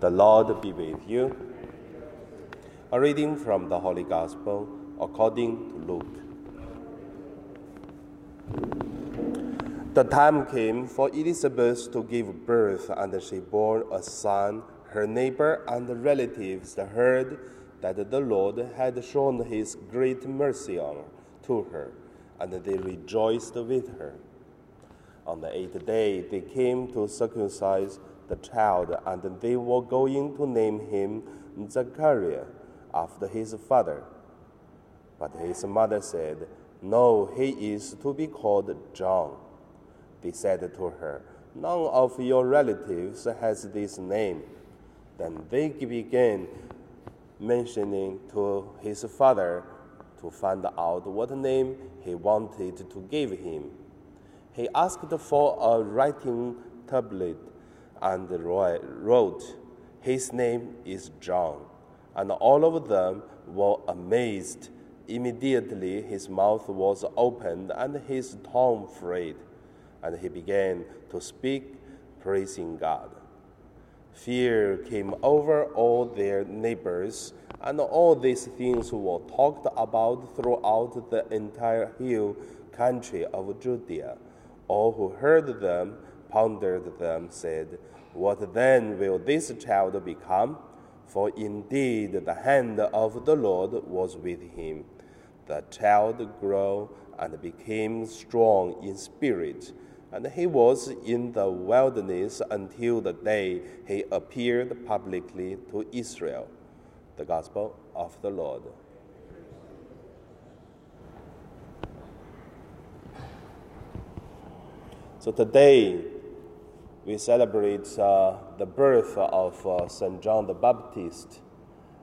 The Lord be with you. A reading from the Holy Gospel according to Luke. The time came for Elizabeth to give birth, and she bore a son. Her neighbor and relatives heard that the Lord had shown his great mercy on, to her, and they rejoiced with her. On the eighth day, they came to circumcise the child, and they were going to name him Zachariah after his father. But his mother said, No, he is to be called John. They said to her, None of your relatives has this name. Then they began mentioning to his father to find out what name he wanted to give him. He asked for a writing tablet and wrote, His name is John. And all of them were amazed. Immediately his mouth was opened and his tongue freed, and he began to speak, praising God. Fear came over all their neighbors, and all these things were talked about throughout the entire hill country of Judea. All who heard them pondered them, said, What then will this child become? For indeed the hand of the Lord was with him. The child grew and became strong in spirit, and he was in the wilderness until the day he appeared publicly to Israel. The Gospel of the Lord. So today, we celebrate uh, the birth of uh, St. John the Baptist,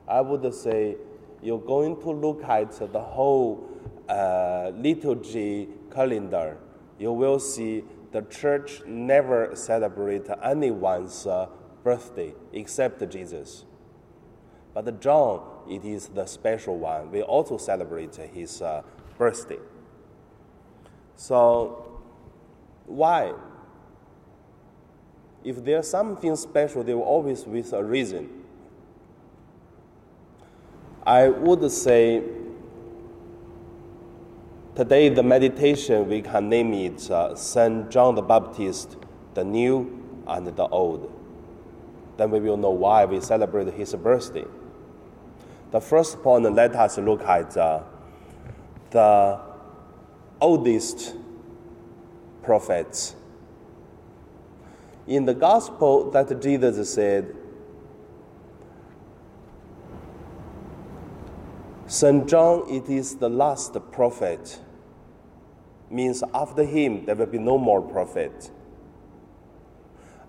I would say you're going to look at the whole uh, liturgy calendar. You will see the church never celebrate anyone's uh, birthday except Jesus. But John, it is the special one. We also celebrate his uh, birthday. So, why? If there's something special, they will always with a reason. I would say today the meditation we can name it uh, Saint John the Baptist, the new and the old. Then we will know why we celebrate his birthday. The first point, let us look at uh, the oldest prophets in the gospel that Jesus said, St. John, it is the last prophet, means after him there will be no more prophet.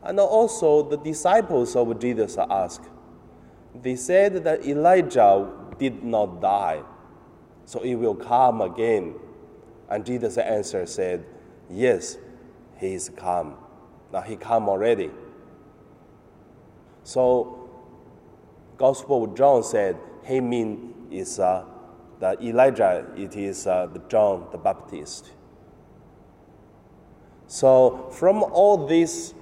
And also the disciples of Jesus asked, they said that Elijah did not die, so he will come again. And Jesus' answer said, Yes, he is come. Now he come already. So, Gospel of John said he mean is uh, the Elijah. It is uh, the John the Baptist. So from all this,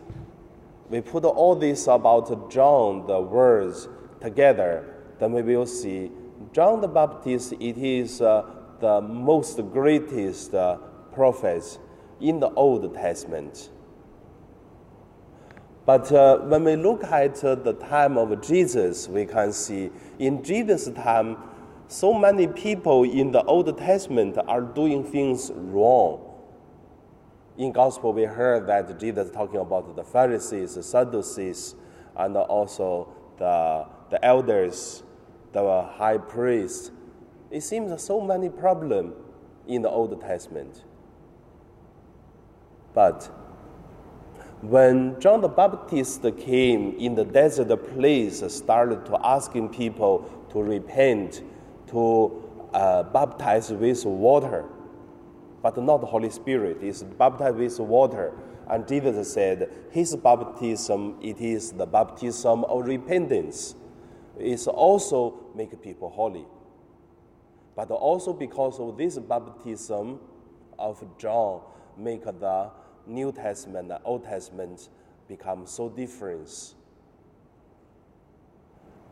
we put all this about John the words together. Then we will see John the Baptist. It is uh, the most greatest uh, prophet in the Old Testament. But uh, when we look at uh, the time of Jesus, we can see in Jesus' time, so many people in the Old Testament are doing things wrong. In Gospel, we heard that Jesus talking about the Pharisees, the Sadducees, and also the, the elders, the high priests. It seems so many problems in the Old Testament. But when John the Baptist came in the desert place, started to asking people to repent, to uh, baptize with water, but not the Holy Spirit. It's baptized with water. And Jesus said, His baptism, it is the baptism of repentance. It's also make people holy. But also because of this baptism of John, make the New Testament and Old Testament become so different.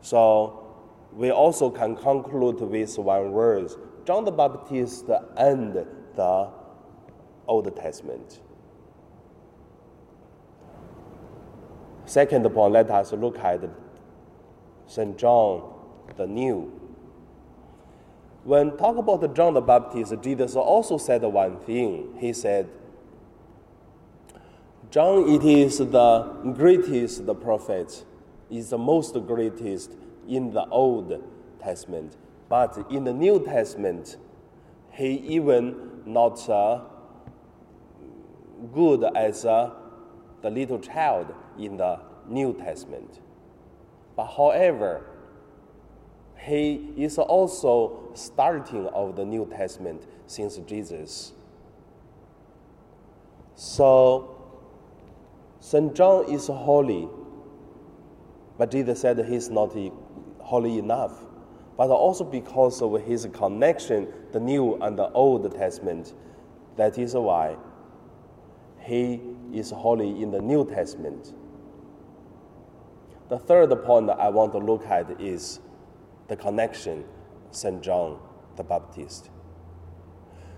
So we also can conclude with one word John the Baptist and the Old Testament. Second point, let us look at St. John the New. When talk about John the Baptist, Jesus also said one thing. He said, John, it is the greatest the prophet, is the most greatest in the Old Testament. But in the New Testament, he even not uh, good as uh, the little child in the New Testament. But however, he is also starting of the New Testament since Jesus. So St. John is holy, but Jesus said he's not holy enough. But also because of his connection, the New and the Old Testament, that is why he is holy in the New Testament. The third point I want to look at is the connection St. John the Baptist.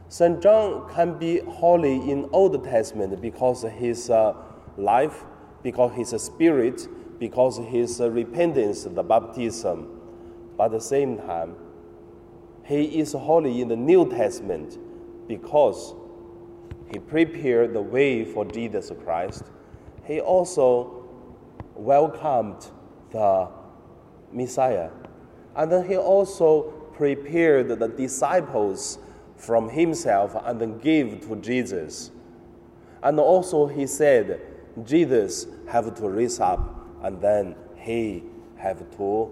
St. John can be holy in Old Testament because his uh, life, because his spirit, because his uh, repentance, the baptism. But at the same time, he is holy in the New Testament because he prepared the way for Jesus Christ. He also welcomed the Messiah. And then he also prepared the disciples from himself and then gave to Jesus. And also he said, Jesus have to raise up and then he have two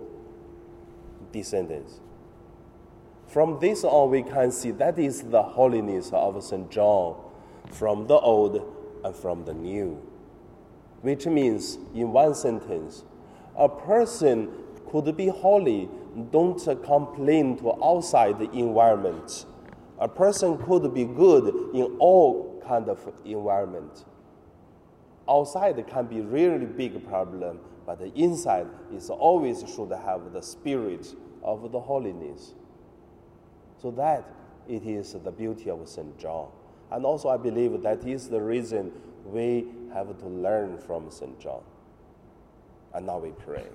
descendants. From this on, we can see that is the holiness of St. John from the old and from the new. Which means, in one sentence, a person could be holy, don't complain to outside environment. A person could be good in all kind of environment outside can be really big problem, but the inside is always should have the spirit of the holiness. So that it is the beauty of St. John. And also I believe that is the reason we have to learn from St. John. And now we pray.